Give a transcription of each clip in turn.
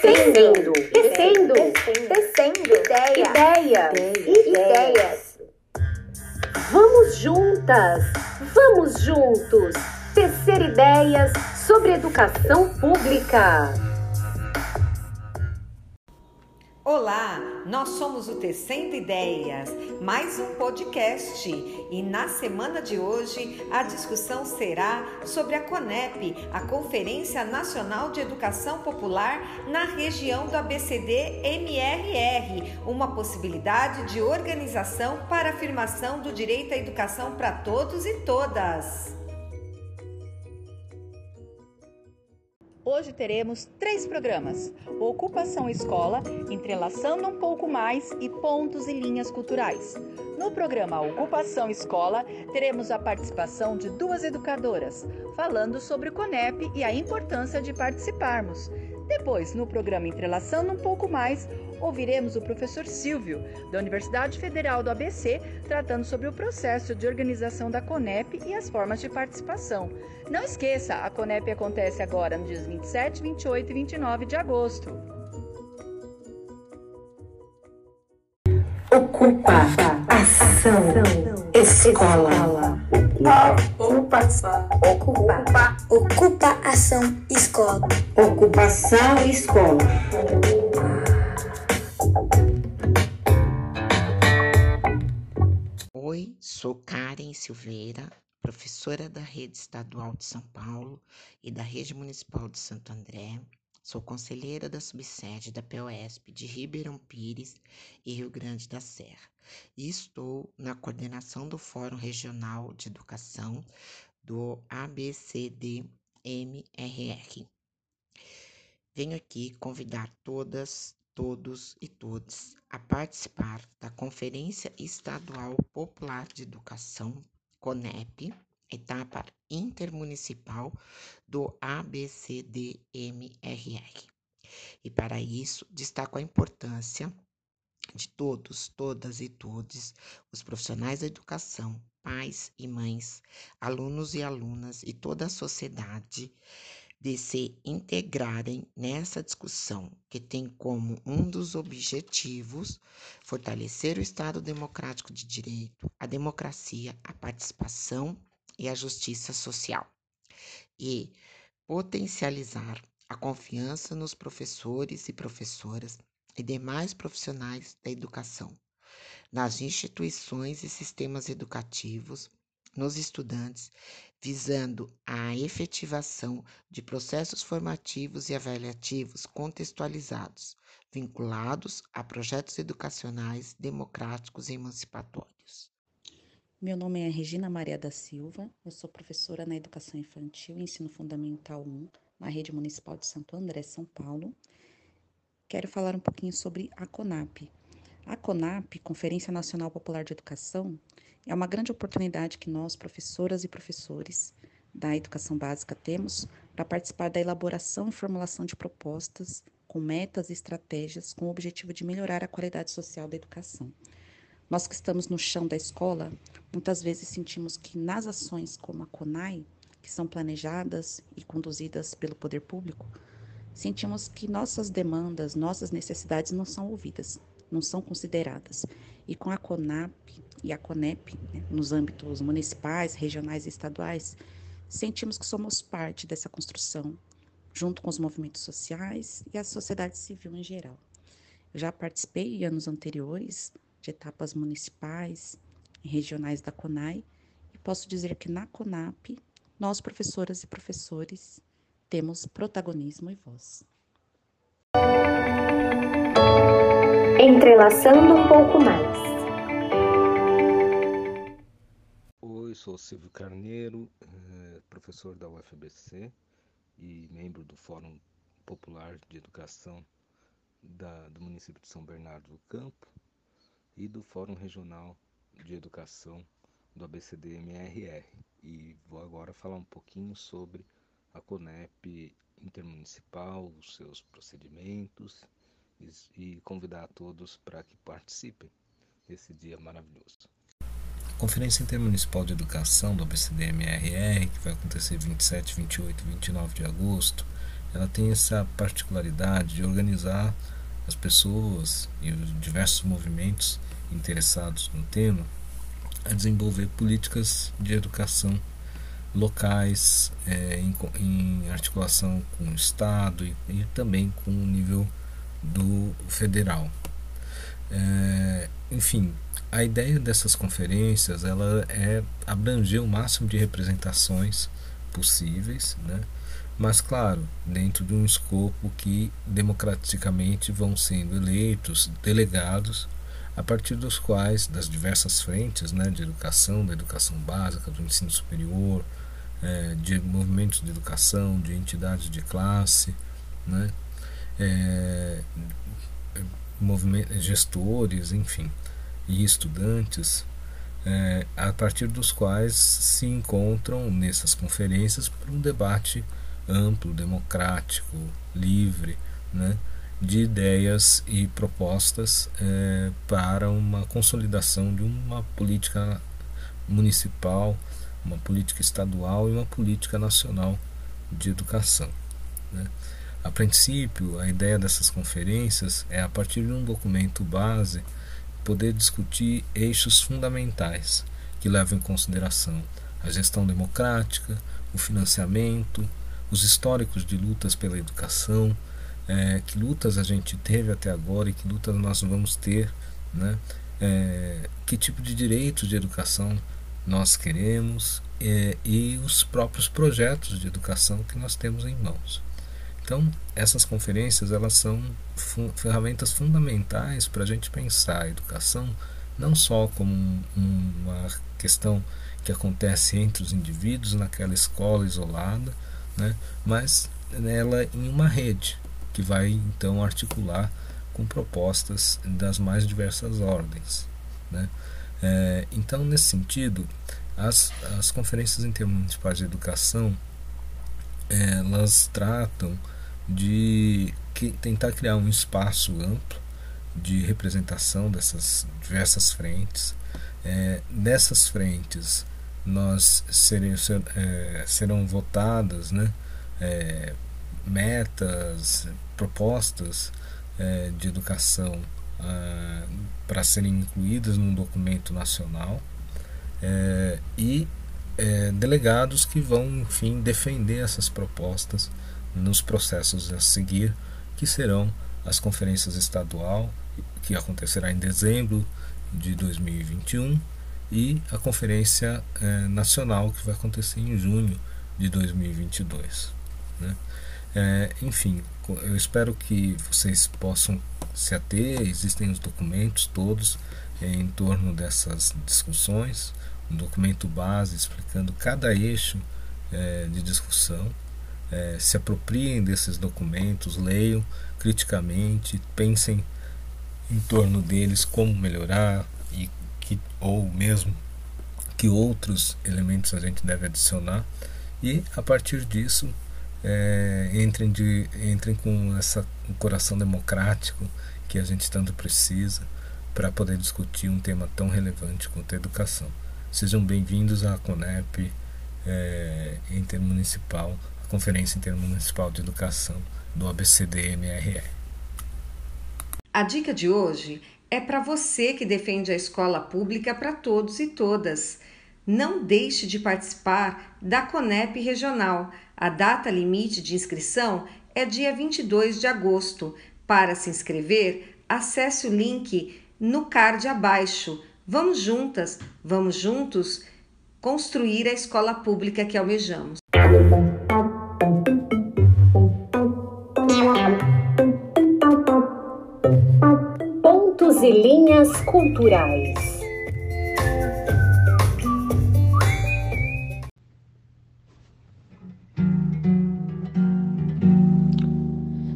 Tecendo, tecendo, tecendo, ideia, ideias. Vamos juntas, vamos juntos. Tecer ideias sobre educação pública. Olá, nós somos o Tecendo Ideias, mais um podcast. E na semana de hoje a discussão será sobre a CONEP, a Conferência Nacional de Educação Popular na região do ABCD MRR, uma possibilidade de organização para afirmação do direito à educação para todos e todas. Hoje teremos três programas: Ocupação Escola, Entrelaçando um pouco mais e Pontos e Linhas Culturais. No programa Ocupação Escola, teremos a participação de duas educadoras, falando sobre o CONEP e a importância de participarmos. Depois, no programa Entrelaçando um pouco mais, ouviremos o professor Silvio, da Universidade Federal do ABC, tratando sobre o processo de organização da CONEP e as formas de participação. Não esqueça, a CONEP acontece agora nos dias 27, 28 e 29 de agosto. Ocupa, ação, escola. Ocupa, ocupa, ocupa, ação, escola. Ocupação, escola. Oi, sou Karen Silveira, professora da Rede Estadual de São Paulo e da Rede Municipal de Santo André. Sou conselheira da subsede da POSP de Ribeirão Pires e Rio Grande da Serra e estou na coordenação do Fórum Regional de Educação do ABCD-MRR. Venho aqui convidar todas, todos e todes a participar da Conferência Estadual Popular de Educação, CONEP, etapa intermunicipal do ABCDMRR. E para isso, destaco a importância de todos, todas e todos, os profissionais da educação, pais e mães, alunos e alunas e toda a sociedade de se integrarem nessa discussão que tem como um dos objetivos fortalecer o Estado democrático de direito, a democracia, a participação e a justiça social e potencializar a confiança nos professores e professoras e demais profissionais da educação, nas instituições e sistemas educativos, nos estudantes, visando a efetivação de processos formativos e avaliativos contextualizados, vinculados a projetos educacionais democráticos e emancipatórios. Meu nome é Regina Maria da Silva, eu sou professora na Educação Infantil e Ensino Fundamental 1, na Rede Municipal de Santo André, São Paulo. Quero falar um pouquinho sobre a CONAP. A CONAP, Conferência Nacional Popular de Educação, é uma grande oportunidade que nós, professoras e professores da educação básica, temos para participar da elaboração e formulação de propostas com metas e estratégias com o objetivo de melhorar a qualidade social da educação. Nós que estamos no chão da escola, muitas vezes sentimos que nas ações como a CONAI, que são planejadas e conduzidas pelo poder público, sentimos que nossas demandas, nossas necessidades não são ouvidas, não são consideradas. E com a CONAP e a CONEP, né, nos âmbitos municipais, regionais e estaduais, sentimos que somos parte dessa construção, junto com os movimentos sociais e a sociedade civil em geral. Eu já participei em anos anteriores de etapas municipais e regionais da CONAI e posso dizer que na CONAP, nós, professoras e professores, temos protagonismo e voz. Entrelaçando um pouco mais. Oi, sou Silvio Carneiro, eh, professor da UFBC e membro do Fórum Popular de Educação da, do município de São Bernardo do Campo e do Fórum Regional de Educação do ABCD-MRR. E vou agora falar um pouquinho sobre a CONEP intermunicipal, os seus procedimentos e, e convidar a todos para que participem desse dia maravilhoso. A Conferência Intermunicipal de Educação do ABCD-MRR, que vai acontecer 27, 28 e 29 de agosto, ela tem essa particularidade de organizar as pessoas e os diversos movimentos interessados no tema a desenvolver políticas de educação locais é, em, em, articulação com o Estado e, e, também com o nível do federal. É, enfim, a ideia dessas conferências ela é abranger o máximo de representações possíveis, né? Mas claro, dentro de um escopo que democraticamente vão sendo eleitos delegados a partir dos quais, das diversas frentes né, de educação, da educação básica, do ensino superior, é, de movimentos de educação, de entidades de classe, né, é, gestores, enfim, e estudantes, é, a partir dos quais se encontram nessas conferências para um debate amplo, democrático, livre, né, de ideias e propostas é, para uma consolidação de uma política municipal, uma política estadual e uma política nacional de educação. Né. A princípio, a ideia dessas conferências é, a partir de um documento base, poder discutir eixos fundamentais que levam em consideração a gestão democrática, o financiamento, os históricos de lutas pela educação, é, que lutas a gente teve até agora e que lutas nós vamos ter, né? É, que tipo de direitos de educação nós queremos é, e os próprios projetos de educação que nós temos em mãos. Então, essas conferências elas são ferramentas fundamentais para a gente pensar a educação não só como um, uma questão que acontece entre os indivíduos naquela escola isolada, né, mas ela em uma rede que vai então articular com propostas das mais diversas ordens. Né. É, então, nesse sentido, as, as conferências intermunicipais de educação elas tratam de que, tentar criar um espaço amplo de representação dessas diversas frentes. É, nessas frentes, nós ser, é, serão votadas né, é, metas, propostas é, de educação ah, para serem incluídas num documento nacional é, e é, delegados que vão, enfim, defender essas propostas nos processos a seguir, que serão as conferências estadual, que acontecerá em dezembro de 2021, e a conferência eh, nacional, que vai acontecer em junho de 2022. Né? É, enfim, eu espero que vocês possam se ater, existem os documentos todos em torno dessas discussões, um documento base explicando cada eixo é, de discussão é, se apropriem desses documentos, leiam criticamente, pensem em torno deles como melhorar que ou mesmo que outros elementos a gente deve adicionar e a partir disso é, entrem, de, entrem com essa, um coração democrático que a gente tanto precisa para poder discutir um tema tão relevante quanto a educação. Sejam bem-vindos à CONEP é, Intermunicipal Conferência Intermunicipal de Educação do ABCD-MRE. A dica de hoje é para você que defende a escola pública para todos e todas. Não deixe de participar da CONEP Regional. A data limite de inscrição é dia 22 de agosto. Para se inscrever, acesse o link no card abaixo. Vamos juntas, vamos juntos construir a escola pública que almejamos. E linhas culturais.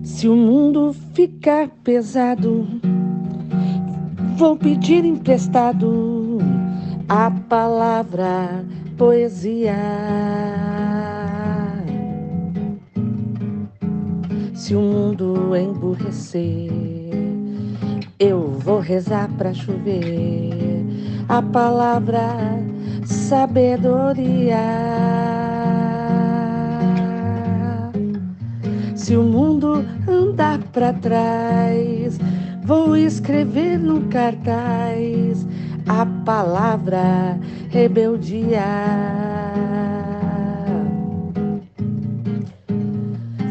Se o mundo ficar pesado, vou pedir emprestado a palavra poesia. Se o mundo emburrecer, eu vou rezar para chover a palavra sabedoria. Se o mundo andar para trás, vou escrever no cartaz a palavra rebeldia.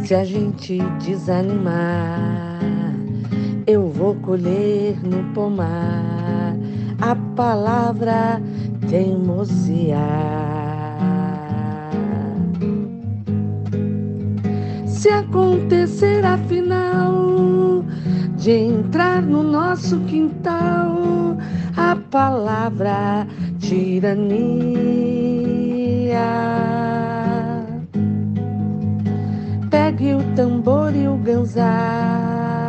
Se a gente desanimar, eu vou colher no pomar a palavra teimosia. Se acontecer afinal de entrar no nosso quintal a palavra tirania. Pegue o tambor e o ganzá,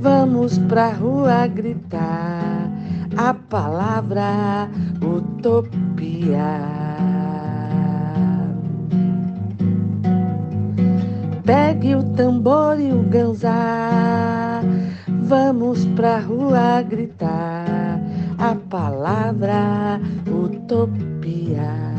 vamos pra rua gritar a palavra utopia. Pegue o tambor e o ganzá, vamos pra rua gritar a palavra utopia.